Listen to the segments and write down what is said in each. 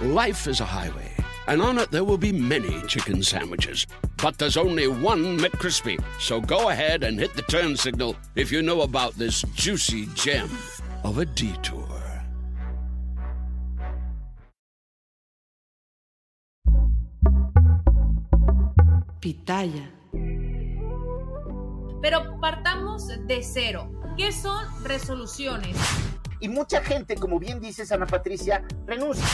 Life is a highway, and on it there will be many chicken sandwiches. But there's only one McCrispy. So go ahead and hit the turn signal if you know about this juicy gem of a detour. Pitaya. Pero partamos de cero. ¿Qué son resoluciones? Y mucha gente, como bien dices, Ana Patricia, renuncia.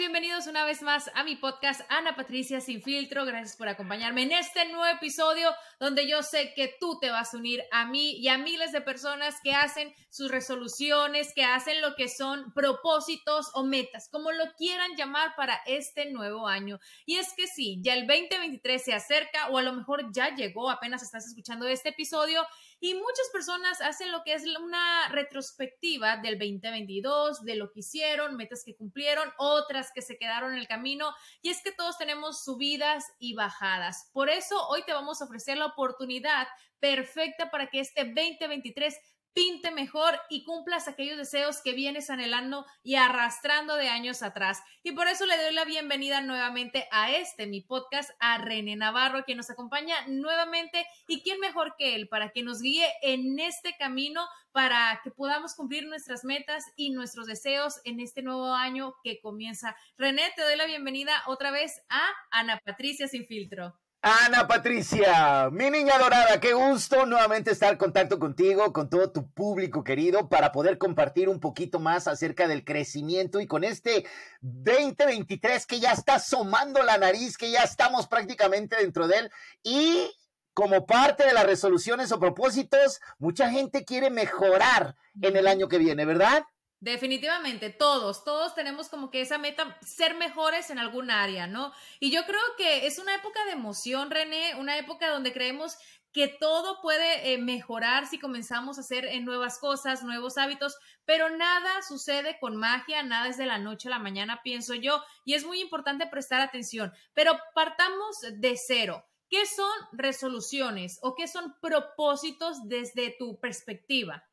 Bienvenidos una vez más a mi podcast Ana Patricia Sin Filtro. Gracias por acompañarme en este nuevo episodio donde yo sé que tú te vas a unir a mí y a miles de personas que hacen sus resoluciones, que hacen lo que son propósitos o metas, como lo quieran llamar para este nuevo año. Y es que sí, ya el 2023 se acerca o a lo mejor ya llegó, apenas estás escuchando este episodio y muchas personas hacen lo que es una retrospectiva del 2022, de lo que hicieron, metas que cumplieron, otras que se quedaron en el camino. Y es que todos tenemos subidas y bajadas. Por eso hoy te vamos a ofrecer la oportunidad perfecta para que este 2023 pinte mejor y cumplas aquellos deseos que vienes anhelando y arrastrando de años atrás. Y por eso le doy la bienvenida nuevamente a este, mi podcast, a René Navarro, quien nos acompaña nuevamente. ¿Y quién mejor que él para que nos guíe en este camino para que podamos cumplir nuestras metas y nuestros deseos en este nuevo año que comienza? René, te doy la bienvenida otra vez a Ana Patricia Sin Filtro. Ana Patricia, mi niña dorada, qué gusto nuevamente estar en contacto contigo, con todo tu público querido, para poder compartir un poquito más acerca del crecimiento y con este 2023 que ya está asomando la nariz, que ya estamos prácticamente dentro de él y como parte de las resoluciones o propósitos, mucha gente quiere mejorar en el año que viene, ¿verdad? Definitivamente, todos, todos tenemos como que esa meta, ser mejores en algún área, ¿no? Y yo creo que es una época de emoción, René, una época donde creemos que todo puede eh, mejorar si comenzamos a hacer eh, nuevas cosas, nuevos hábitos, pero nada sucede con magia, nada es de la noche a la mañana, pienso yo, y es muy importante prestar atención. Pero partamos de cero. ¿Qué son resoluciones o qué son propósitos desde tu perspectiva?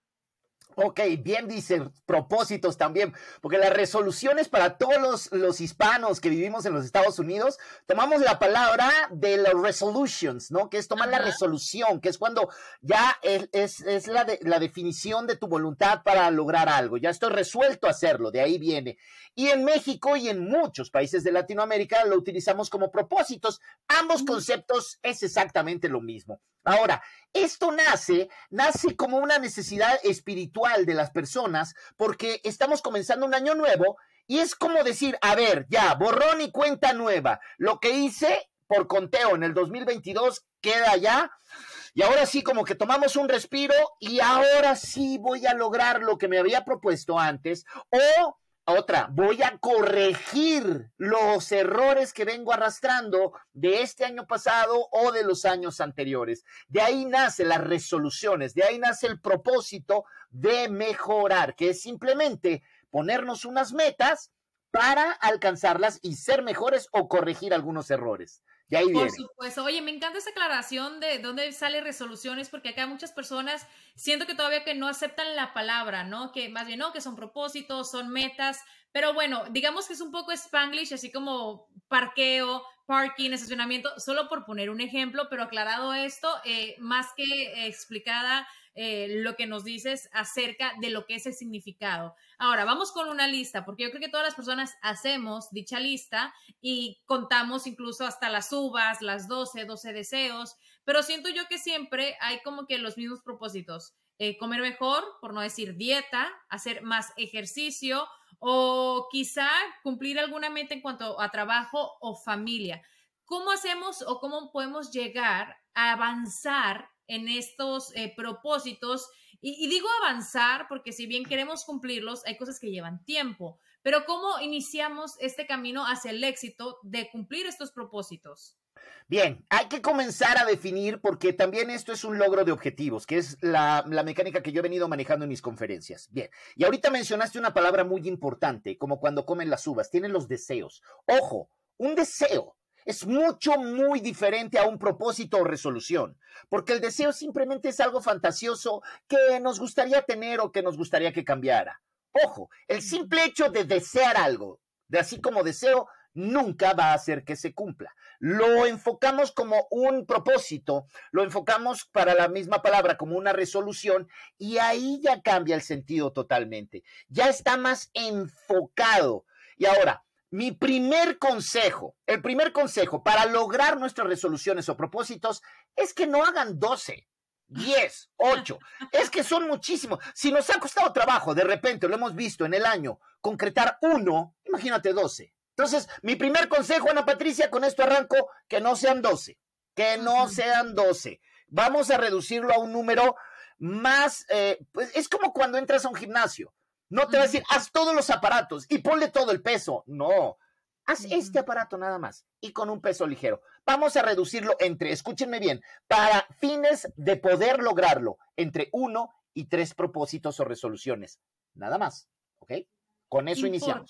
Ok, bien dice, propósitos también, porque las resoluciones para todos los, hispanos que vivimos en los Estados Unidos, tomamos la palabra de los resolutions, ¿no? Que es tomar la resolución, que es cuando ya es, es, la, la definición de tu voluntad para lograr algo, ya estoy resuelto a hacerlo, de ahí viene. Y en México y en muchos países de Latinoamérica lo utilizamos como propósitos. Ambos conceptos es exactamente lo mismo. Ahora, esto nace, nace como una necesidad espiritual de las personas porque estamos comenzando un año nuevo y es como decir, a ver, ya, borrón y cuenta nueva. Lo que hice por conteo en el 2022 queda ya. Y ahora sí, como que tomamos un respiro y ahora sí voy a lograr lo que me había propuesto antes o otra, voy a corregir los errores que vengo arrastrando de este año pasado o de los años anteriores. De ahí nace las resoluciones, de ahí nace el propósito de mejorar, que es simplemente ponernos unas metas para alcanzarlas y ser mejores o corregir algunos errores. De ahí Por supuesto. Oye, me encanta esa aclaración de dónde sale resoluciones, porque acá muchas personas siento que todavía que no aceptan la palabra, ¿no? Que más bien no, que son propósitos, son metas, pero bueno, digamos que es un poco spanglish, así como parqueo, parking, estacionamiento, solo por poner un ejemplo, pero aclarado esto, eh, más que explicada eh, lo que nos dices acerca de lo que es el significado. Ahora, vamos con una lista, porque yo creo que todas las personas hacemos dicha lista y contamos incluso hasta las uvas, las 12, 12 deseos, pero siento yo que siempre hay como que los mismos propósitos. Eh, comer mejor, por no decir dieta, hacer más ejercicio o quizá cumplir alguna meta en cuanto a trabajo o familia. ¿Cómo hacemos o cómo podemos llegar a avanzar en estos eh, propósitos Y, digo avanzar porque si bien queremos cumplirlos, hay cosas que llevan tiempo. Pero ¿cómo iniciamos este camino hacia el éxito de cumplir estos propósitos? Bien, hay que comenzar a definir porque también esto es un logro de objetivos, que es la, mecánica que yo he venido manejando en mis conferencias. Bien, y ahorita mencionaste una palabra muy importante, como cuando comen las uvas, tienen los deseos. Ojo, un deseo es mucho, muy diferente a un propósito o resolución, porque el deseo simplemente es algo fantasioso que nos gustaría tener o que nos gustaría que cambiara. Ojo, el simple hecho de desear algo, de así como deseo, nunca va a hacer que se cumpla. Lo enfocamos como un propósito, lo enfocamos para la misma palabra como una resolución y ahí ya cambia el sentido totalmente. Ya está más enfocado. Y ahora, mi primer consejo, el primer consejo para lograr nuestras resoluciones o propósitos es que no hagan 12, 10, 8. Es que son muchísimos. Si nos ha costado trabajo, de repente lo hemos visto en el año, concretar uno, imagínate 12. Entonces, mi primer consejo, Ana Patricia, con esto arranco, que no sean 12, que no sean 12. Vamos a reducirlo a un número más, eh, pues es como cuando entras a un gimnasio. No te va a decir, haz todos los aparatos y ponle todo el peso. No, haz este aparato nada más y con un peso ligero. Vamos a reducirlo entre, escúchenme bien, para fines de poder lograrlo, entre uno y tres propósitos o resoluciones. Nada más, ¿ok? Con eso iniciamos.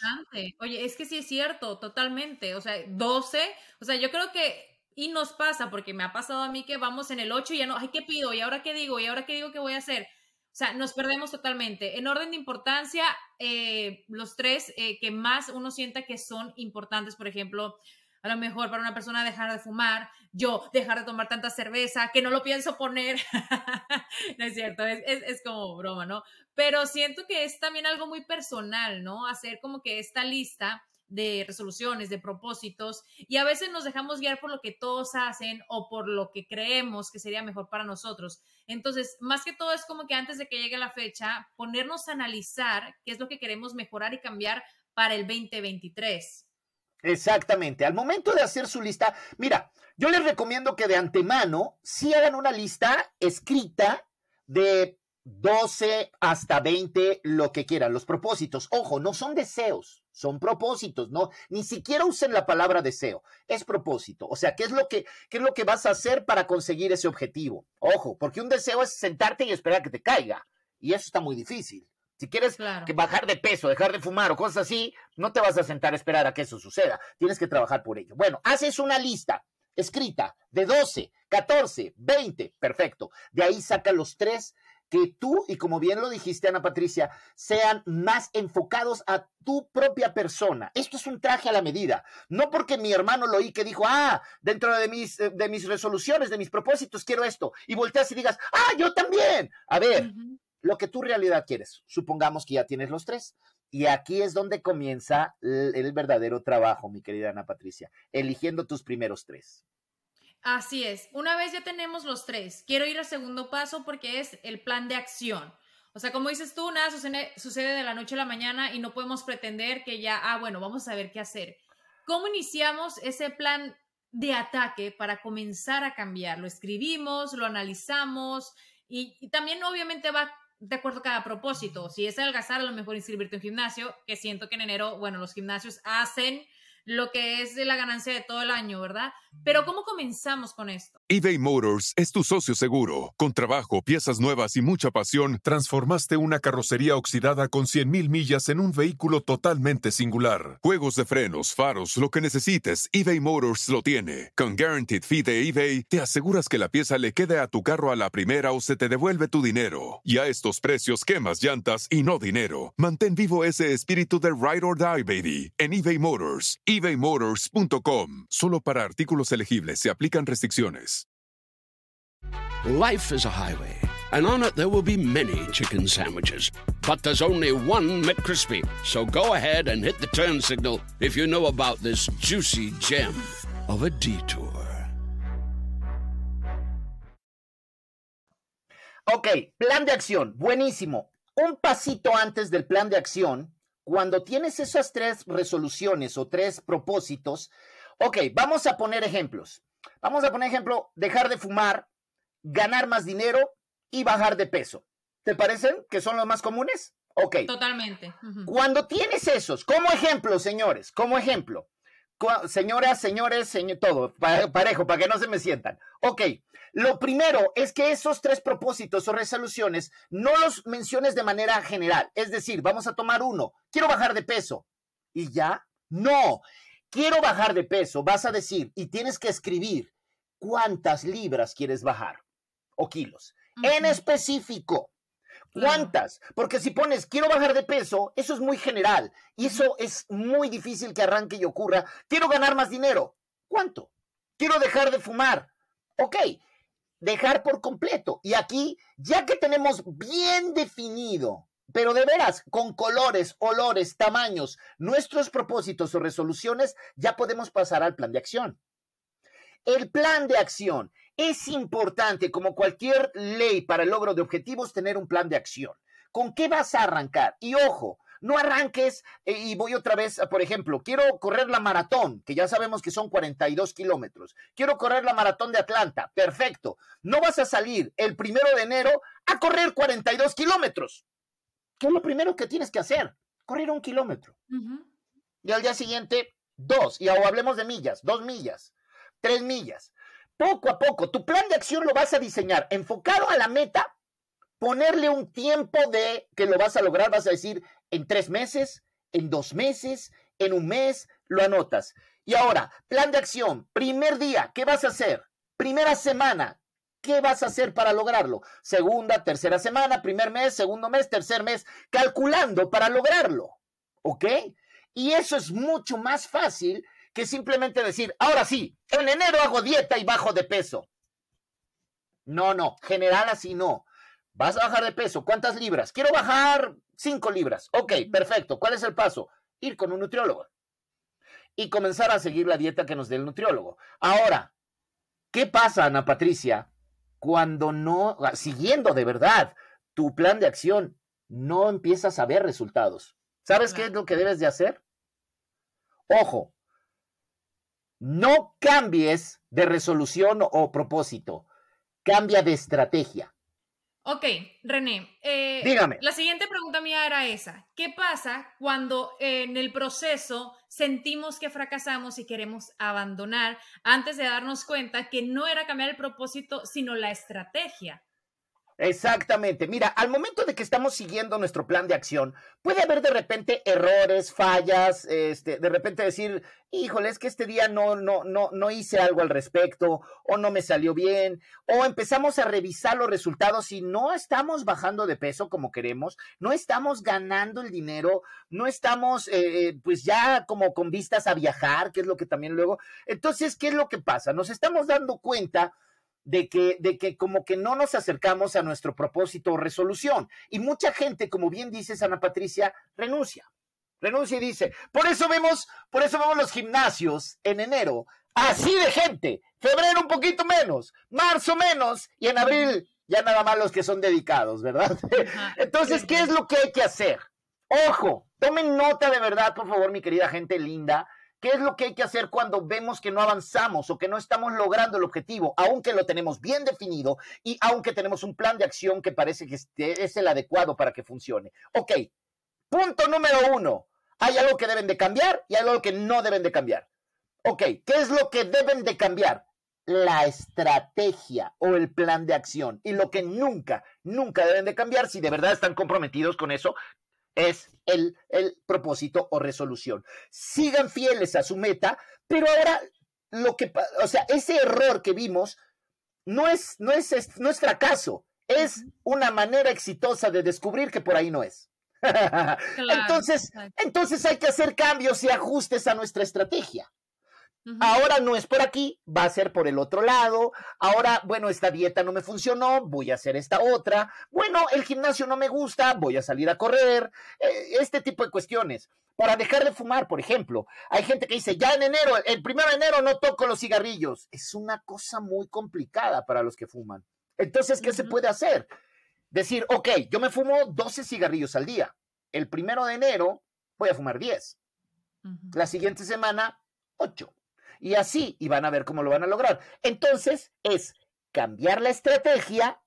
Oye, es que sí es cierto, totalmente. O sea, 12, o sea, yo creo que y nos pasa, porque me ha pasado a mí que vamos en el 8 y ya no, ay, ¿qué pido? ¿Y ahora qué digo? ¿Y ahora qué digo que voy a hacer? O sea, nos perdemos totalmente. En orden de importancia, eh, los tres eh, que más uno sienta que son importantes, por ejemplo, a lo mejor para una persona dejar de fumar, yo dejar de tomar tanta cerveza, que no lo pienso poner. no es cierto, es, es, como broma, ¿no? Pero siento que es también algo muy personal, ¿no? Hacer como que esta lista de resoluciones, de propósitos, y a veces nos dejamos guiar por lo que todos hacen o por lo que creemos que sería mejor para nosotros. Entonces, más que todo es como que antes de que llegue la fecha, ponernos a analizar qué es lo que queremos mejorar y cambiar para el 2023. Exactamente. Al momento de hacer su lista, mira, yo les recomiendo que de antemano sí hagan una lista escrita de 12 hasta 20, lo que quieran, los propósitos. Ojo, no son deseos, son propósitos, no, ni siquiera usen la palabra deseo, es propósito. O sea, ¿qué es lo que, qué es lo que vas a hacer para conseguir ese objetivo? Ojo, porque un deseo es sentarte y esperar que te caiga, y eso está muy difícil. Si quieres que bajar de peso, dejar de fumar o cosas así, no te vas a sentar a esperar a que eso suceda. Tienes que trabajar por ello. Bueno, haces una lista escrita de 12, 14, 20, perfecto. De ahí saca los tres que tú, y como bien lo dijiste, Ana Patricia, sean más enfocados a tu propia persona. Esto es un traje a la medida. No porque mi hermano lo oí que dijo, ah, dentro de mis, eh, de mis resoluciones, de mis propósitos, quiero esto. Y volteas y digas, ah, yo también. A ver, lo que en realidad quieres. Supongamos que ya tienes los tres. Y aquí es donde comienza el verdadero trabajo, mi querida Ana Patricia, eligiendo tus primeros tres. Así es. Una vez ya tenemos los tres, quiero ir al segundo paso porque es el plan de acción. O sea, como dices tú, nada sucede, de la noche a la mañana y no podemos pretender que ya, ah, bueno, vamos a ver qué hacer. ¿Cómo iniciamos ese plan de ataque para comenzar a cambiar? Lo escribimos, lo analizamos y, y también obviamente va de acuerdo a cada propósito. Si es adelgazar, a lo mejor inscribirte en gimnasio, que siento que en enero, bueno, los gimnasios hacen lo que es de la ganancia de todo el año, ¿verdad? Pero ¿cómo comenzamos con esto? eBay Motors es tu socio seguro. Con trabajo, piezas nuevas y mucha pasión, transformaste una carrocería oxidada con 100.000 millas en un vehículo totalmente singular. Juegos de frenos, faros, lo que necesites, eBay Motors lo tiene. Con Guaranteed Fee de eBay, te aseguras que la pieza le quede a tu carro a la primera o se te devuelve tu dinero. Y a estos precios, quemas llantas y no dinero. Mantén vivo ese espíritu de Ride or Die, baby, en eBay Motors ebaymotors.com. Solo para artículos elegibles se aplican restricciones. Life is a highway, and on it there will be many chicken sandwiches. But there's only one McCrispy. So go ahead and hit the turn signal if you know about this juicy gem of a detour. Ok, plan de acción. Buenísimo. Un pasito antes del plan de acción cuando tienes esas tres resoluciones o tres propósitos, ok, vamos a poner ejemplos. Vamos a poner ejemplo, dejar de fumar, ganar más dinero y bajar de peso. ¿Te parecen que son los más comunes? Ok. Totalmente. Cuando tienes esos, como ejemplo, señores, como ejemplo, señoras, señores, señor, todo, pa- parejo, para que no se me sientan. Ok, lo primero es que esos tres propósitos o resoluciones no los menciones de manera general. Es decir, vamos a tomar uno, quiero bajar de peso. ¿Y ya? No, quiero bajar de peso, vas a decir, y tienes que escribir cuántas libras quieres bajar o kilos. En específico. ¿Cuántas? Porque si pones quiero bajar de peso, eso es muy general y eso es muy difícil que arranque y ocurra. Quiero ganar más dinero. ¿Cuánto? Quiero dejar de fumar. Ok, dejar por completo. Y aquí, ya que tenemos bien definido, pero de veras, con colores, olores, tamaños, nuestros propósitos o resoluciones, ya podemos pasar al plan de acción. El plan de acción es importante, como cualquier ley para el logro de objetivos, tener un plan de acción. ¿Con qué vas a arrancar? Y ojo, no arranques eh, y voy otra vez, por ejemplo, quiero correr la maratón, que ya sabemos que son 42 kilómetros. Quiero correr la maratón de Atlanta. Perfecto. No vas a salir el primero de enero a correr 42 kilómetros. ¿Qué es lo primero que tienes que hacer? Correr un kilómetro y al día siguiente dos. Y ahora hablemos de millas, dos millas, tres millas. Poco a poco, tu plan de acción lo vas a diseñar enfocado a la meta, ponerle un tiempo de que lo vas a lograr, vas a decir en tres meses, en dos meses, en un mes, lo anotas. Y ahora, plan de acción, primer día, ¿qué vas a hacer? Primera semana, ¿qué vas a hacer para lograrlo? Segunda, tercera semana, primer mes, segundo mes, tercer mes, calculando para lograrlo. ¿Ok? Y eso es mucho más fácil que simplemente decir, ahora sí, en enero hago dieta y bajo de peso. No, no, general así no. Vas a bajar de peso, ¿cuántas libras? Quiero bajar 5 libras. Ok, perfecto. ¿Cuál es el paso? Ir con un nutriólogo y comenzar a seguir la dieta que nos dé el nutriólogo. Ahora, ¿qué pasa, Ana Patricia, cuando no, siguiendo de verdad tu plan de acción, no empiezas a ver resultados? ¿Sabes qué es lo que debes de hacer? Ojo, no cambies de resolución o propósito, cambia de estrategia. Ok, René, eh, Dígame. la siguiente pregunta mía era esa. ¿Qué pasa cuando eh, en el proceso sentimos que fracasamos y queremos abandonar antes de darnos cuenta que no era cambiar el propósito, sino la estrategia? Exactamente. Mira, al momento de que estamos siguiendo nuestro plan de acción, puede haber de repente errores, fallas, este, de repente decir, híjole, es que este día no, no, no, no hice algo al respecto, o no me salió bien, o empezamos a revisar los resultados y no estamos bajando de peso como queremos, no estamos ganando el dinero, no estamos, eh, eh, pues ya como con vistas a viajar, que es lo que también luego. Entonces, ¿qué es lo que pasa? Nos estamos dando cuenta de que, de que como que no nos acercamos a nuestro propósito o resolución. Y mucha gente, como bien dices, Ana Patricia, renuncia. Renuncia y dice, por eso vemos, por eso vemos los gimnasios en enero, así de gente, febrero un poquito menos, marzo menos, y en abril ya nada más los que son dedicados, ¿verdad? Entonces. ¿qué es lo que hay que hacer? Ojo, tomen nota de verdad, por favor, mi querida gente linda. ¿Qué es lo que hay que hacer cuando vemos que no avanzamos o que no estamos logrando el objetivo, aunque lo tenemos bien definido y aunque tenemos un plan de acción que parece que este- es el adecuado para que funcione? Ok, punto número uno. Hay algo que deben de cambiar y algo que no deben de cambiar. Ok, ¿qué es lo que deben de cambiar? La estrategia o el plan de acción. Y lo que nunca, nunca deben de cambiar, si de verdad están comprometidos con eso, es el, el propósito o resolución. Sigan fieles a su meta, pero ahora lo que, o sea, ese error que vimos no es, no es, es- no es fracaso, es una manera exitosa de descubrir que por ahí no es. entonces, entonces hay que hacer cambios y ajustes a nuestra estrategia. Ahora no es por aquí, va a ser por el otro lado. Ahora, bueno, esta dieta no me funcionó, voy a hacer esta otra. Bueno, el gimnasio no me gusta, voy a salir a correr. Eh, este tipo de cuestiones. Para dejar de fumar, por ejemplo, hay gente que dice, ya en enero, el primero de enero no toco los cigarrillos. Es una cosa muy complicada para los que fuman. Entonces, ¿qué se puede hacer? Decir, ok, yo me fumo 12 cigarrillos al día. El primero de enero voy a fumar 10 Ujú. la siguiente semana 8. Y así, y van a ver cómo lo van a lograr. Entonces, es cambiar la estrategia,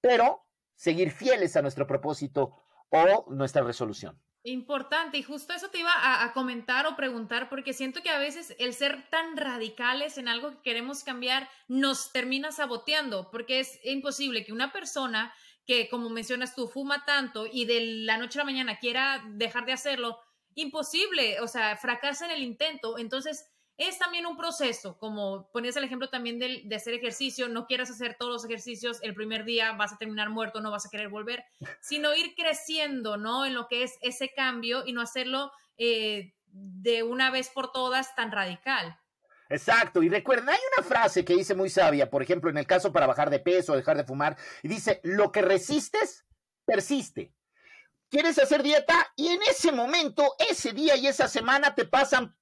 pero seguir fieles a nuestro propósito o nuestra resolución. Importante, y justo eso te iba a, a, comentar o preguntar, porque siento que a veces el ser tan radicales en algo que queremos cambiar nos termina saboteando, porque es imposible que una persona que, como mencionas tú, fuma tanto y de la noche a la mañana quiera dejar de hacerlo, imposible, o sea, fracasa en el intento. Entonces, es también un proceso, como ponías el ejemplo también de, de, hacer ejercicio, no quieras hacer todos los ejercicios el primer día, vas a terminar muerto, no vas a querer volver, sino ir creciendo, ¿no? En lo que es ese cambio y no hacerlo eh, de una vez por todas tan radical. Exacto, y recuerden, hay una frase que dice muy sabia, por ejemplo, en el caso para bajar de peso, dejar de fumar, y dice, lo que resistes, persiste. ¿Quieres hacer dieta? Y en ese momento, ese día y esa semana te pasan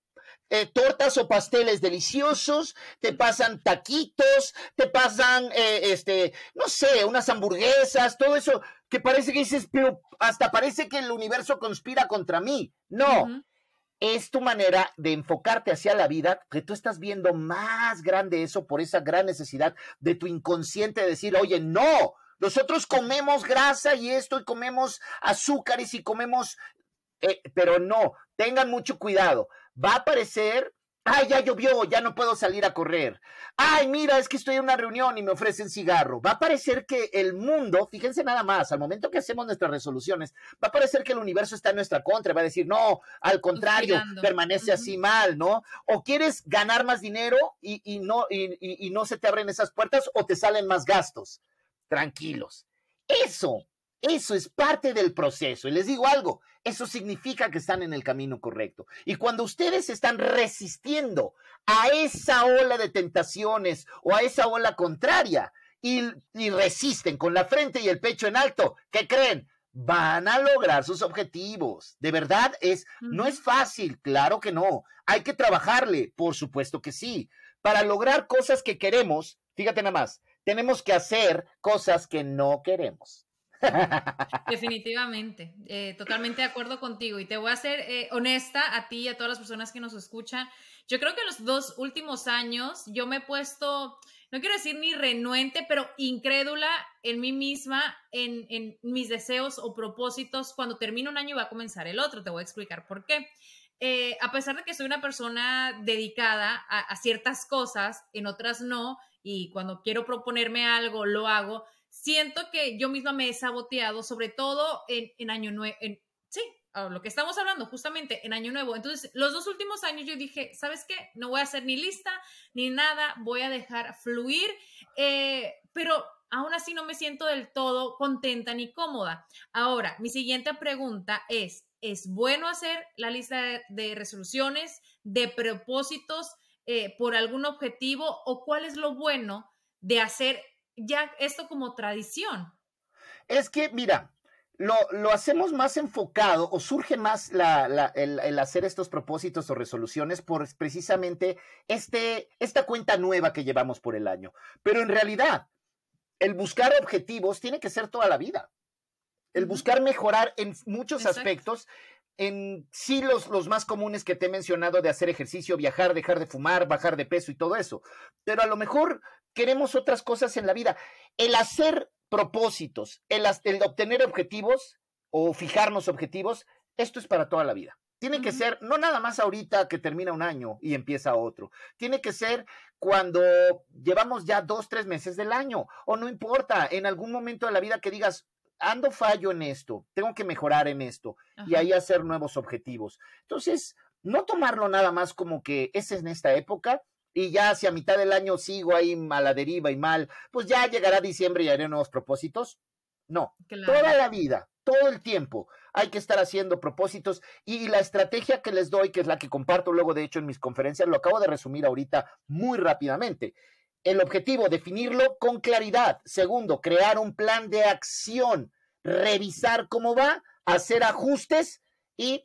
eh, tortas o pasteles deliciosos, te pasan taquitos, te pasan, eh, este, no sé, unas hamburguesas, todo eso que parece que dices, pero hasta parece que el universo conspira contra mí. No. Uh -huh. Es tu manera de enfocarte hacia la vida, que tú estás viendo más grande eso por esa gran necesidad de tu inconsciente de decir, oye, no, nosotros comemos grasa y esto y comemos azúcares y comemos, eh, pero no, tengan mucho cuidado va a aparecer, ay, ya llovió, ya no puedo salir a correr. Ay, mira, es que estoy en una reunión y me ofrecen cigarro. Va a parecer que el mundo, fíjense nada más, al momento que hacemos nuestras resoluciones, va a parecer que el universo está en nuestra contra, va a decir, no, al contrario, permanece uh -huh. así mal, ¿no? O quieres ganar más dinero y, y no, y, y no se te abren esas puertas o te salen más gastos. Tranquilos. Eso eso es parte del proceso. Y les digo algo, eso significa que están en el camino correcto. Y cuando ustedes están resistiendo a esa ola de tentaciones o a esa ola contraria y, y resisten con la frente y el pecho en alto, ¿qué creen? Van a lograr sus objetivos. De verdad es, no es fácil, claro que no. Hay que trabajarle, por supuesto que sí. Para lograr cosas que queremos, fíjate nada más, tenemos que hacer cosas que no queremos. Definitivamente, eh, totalmente de acuerdo contigo y te voy a ser eh, honesta a ti y a todas las personas que nos escuchan. Yo creo que en los dos últimos años yo me he puesto, no quiero decir ni renuente, pero incrédula en mí misma, en, mis deseos o propósitos. Cuando termina un año va a comenzar el otro, te voy a explicar por qué. Eh, a pesar de que soy una persona dedicada a ciertas cosas, en otras no, y cuando quiero proponerme algo, lo hago siento que yo misma me he saboteado, sobre todo en, en Año Nuevo, sí, lo que estamos hablando justamente en Año Nuevo. Entonces, los dos últimos años yo dije, ¿sabes qué? No voy a hacer ni lista ni nada, voy a dejar fluir, eh, pero aún así no me siento del todo contenta ni cómoda. Ahora, mi siguiente pregunta es, ¿es bueno hacer la lista de, resoluciones, de propósitos eh, por algún objetivo o cuál es lo bueno de hacer ya esto como tradición. Es que, mira, lo, lo hacemos más enfocado o surge más la, la, el, el, hacer estos propósitos o resoluciones por precisamente este, esta cuenta nueva que llevamos por el año. Pero en realidad, el buscar objetivos tiene que ser toda la vida. El buscar mejorar en muchos Exacto. aspectos en sí los, los más comunes que te he mencionado de hacer ejercicio, viajar, dejar de fumar, bajar de peso y todo eso. Pero a lo mejor queremos otras cosas en la vida. El hacer propósitos, el, el obtener objetivos o fijarnos objetivos, esto es para toda la vida. Tiene que ser, no nada más ahorita que termina un año y empieza otro. Tiene que ser cuando llevamos ya dos, tres meses del año. O no importa, en algún momento de la vida que digas, ando fallo en esto, tengo que mejorar en esto. Ajá. Y ahí hacer nuevos objetivos. Entonces, no tomarlo nada más como que es en esta época, y ya hacia mitad del año sigo ahí a la deriva y mal, pues ya llegará diciembre y haré nuevos propósitos. No, claro. toda la vida, todo el tiempo hay que estar haciendo propósitos y la estrategia que les doy, que es la que comparto luego de hecho en mis conferencias, lo acabo de resumir ahorita muy rápidamente. El objetivo, definirlo con claridad. Segundo, crear un plan de acción, revisar cómo va, hacer ajustes y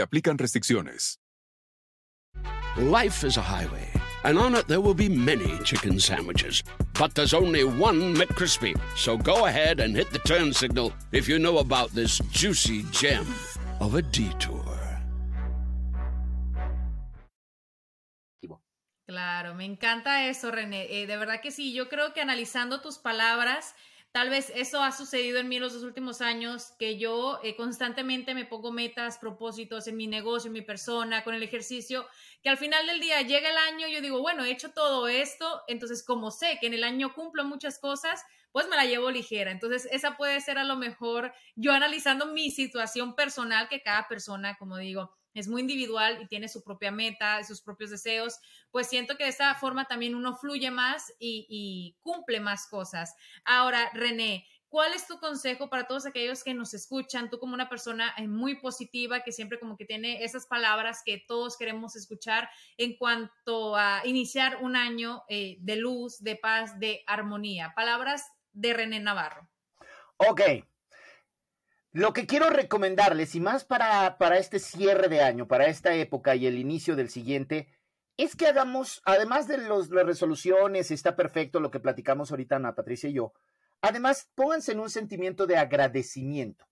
se aplican restricciones. Life is a highway, and on it there will be many chicken sandwiches. But there's only one McCrispy. So go ahead and hit the turn signal if you know about this juicy gem of a detour. Claro, me encanta eso, René. Eh, de verdad que sí, yo creo que analizando tus palabras, tal vez eso ha sucedido en mí en los dos últimos años, que yo eh, constantemente me pongo metas, propósitos en mi negocio, en mi persona, con el ejercicio, que al final del día llega el año y yo digo, bueno, he hecho todo esto, entonces como sé que en el año cumplo muchas cosas, pues me la llevo ligera. Entonces, esa puede ser a lo mejor yo analizando mi situación personal, que cada persona, como digo, es muy individual y tiene su propia meta, sus propios deseos, pues siento que de esta forma también uno fluye más y, cumple más cosas. Ahora, René, ¿cuál es tu consejo para todos aquellos que nos escuchan? Tú como una persona eh, muy positiva que siempre como que tiene esas palabras que todos queremos escuchar en cuanto a iniciar un año eh, de luz, de paz, de armonía. Palabras de René Navarro. Ok, lo que quiero recomendarles, y más para, para este cierre de año, para esta época y el inicio del siguiente, es que hagamos, además de los, las resoluciones, está perfecto lo que platicamos ahorita Ana Patricia y yo, además pónganse en un sentimiento de agradecimiento.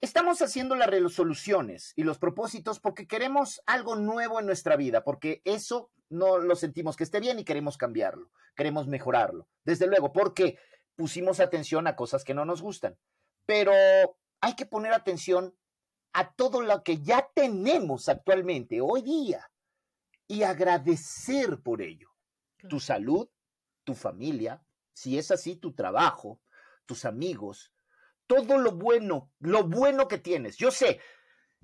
Estamos haciendo las resoluciones y los propósitos porque queremos algo nuevo en nuestra vida, porque eso no lo sentimos que esté bien y queremos cambiarlo, queremos mejorarlo. Desde luego, porque pusimos atención a cosas que no nos gustan. Pero hay que poner atención a todo lo que ya tenemos actualmente, hoy día, y agradecer por ello. Tu salud, tu familia, si es así, tu trabajo, tus amigos, todo lo bueno, lo bueno que tienes. Yo sé,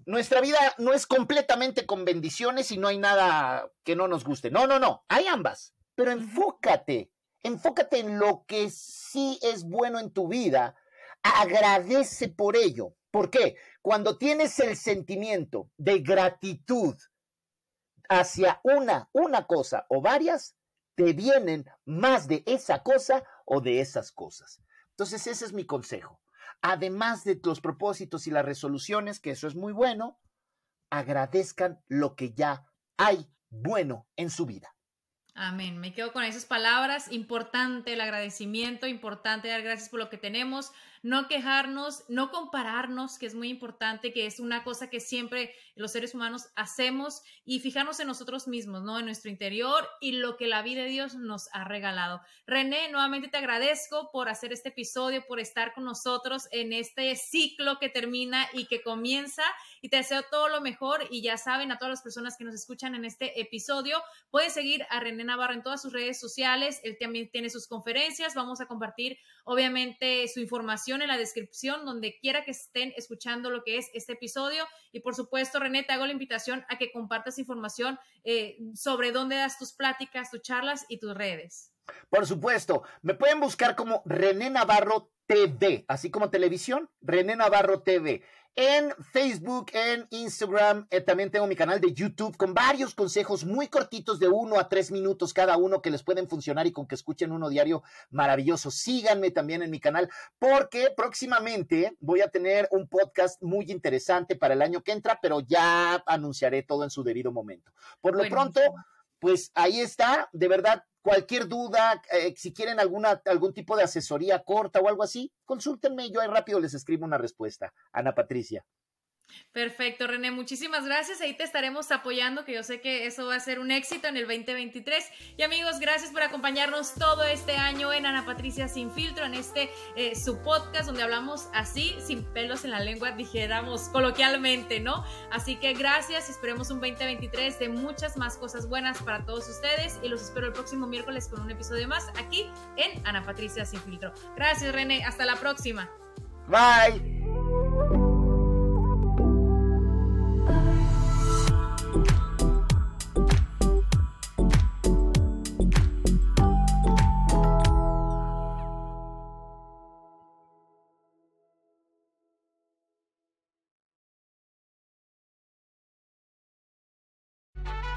nuestra vida no es completamente con bendiciones y no hay nada que no nos guste. No, no, no, hay ambas, pero enfócate, enfócate en lo que sí es bueno en tu vida agradece por ello. ¿Por qué? Cuando tienes el sentimiento de gratitud hacia una, una cosa o varias, te vienen más de esa cosa o de esas cosas. Entonces, ese es mi consejo. Además de los propósitos y las resoluciones, que eso es muy bueno, agradezcan lo que ya hay bueno en su vida. Amén. Me quedo con esas palabras. Importante el agradecimiento, importante dar gracias por lo que tenemos, no quejarnos, no compararnos, que es muy importante, que es una cosa que siempre los seres humanos hacemos y fijarnos en nosotros mismos, ¿no? En nuestro interior y lo que la vida de Dios nos ha regalado. René, nuevamente te agradezco por hacer este episodio, por estar con nosotros en este ciclo que termina y que comienza y te deseo todo lo mejor y ya saben a todas las personas que nos escuchan en este episodio, pueden seguir a René Navarro en todas sus redes sociales, él también tiene sus conferencias, vamos a compartir obviamente su información en la descripción donde quiera que estén escuchando lo que es este episodio. Y por supuesto René te hago la invitación a que compartas información eh, sobre dónde das tus pláticas, tus charlas y tus redes. Por supuesto, me pueden buscar como René Navarro TV, así como televisión, René Navarro TV en Facebook, en Instagram. Eh, también tengo mi canal de YouTube con varios consejos muy cortitos de uno a tres minutos cada uno que les pueden funcionar y con que escuchen uno diario maravilloso. Síganme también en mi canal porque próximamente voy a tener un podcast muy interesante para el año que entra, pero ya anunciaré todo en su debido momento. Por lo pronto, pues ahí está. De verdad, Cualquier duda, eh, si quieren alguna, algún tipo de asesoría corta o algo así, consúltenme, yo ahí rápido les escribo una respuesta. Ana Patricia. Perfecto, René, muchísimas gracias. Ahí te estaremos apoyando, que yo sé que eso va a ser un éxito en el 2023. Y amigos, gracias por acompañarnos todo este año en Ana Patricia Sin Filtro, en este eh, su podcast donde hablamos así, sin pelos en la lengua, dijéramos coloquialmente, ¿no? Así que gracias, esperemos un 2023 de muchas más cosas buenas para todos ustedes y los espero el próximo miércoles con un episodio más aquí en Ana Patricia Sin Filtro. Gracias, René, hasta la próxima. Bye.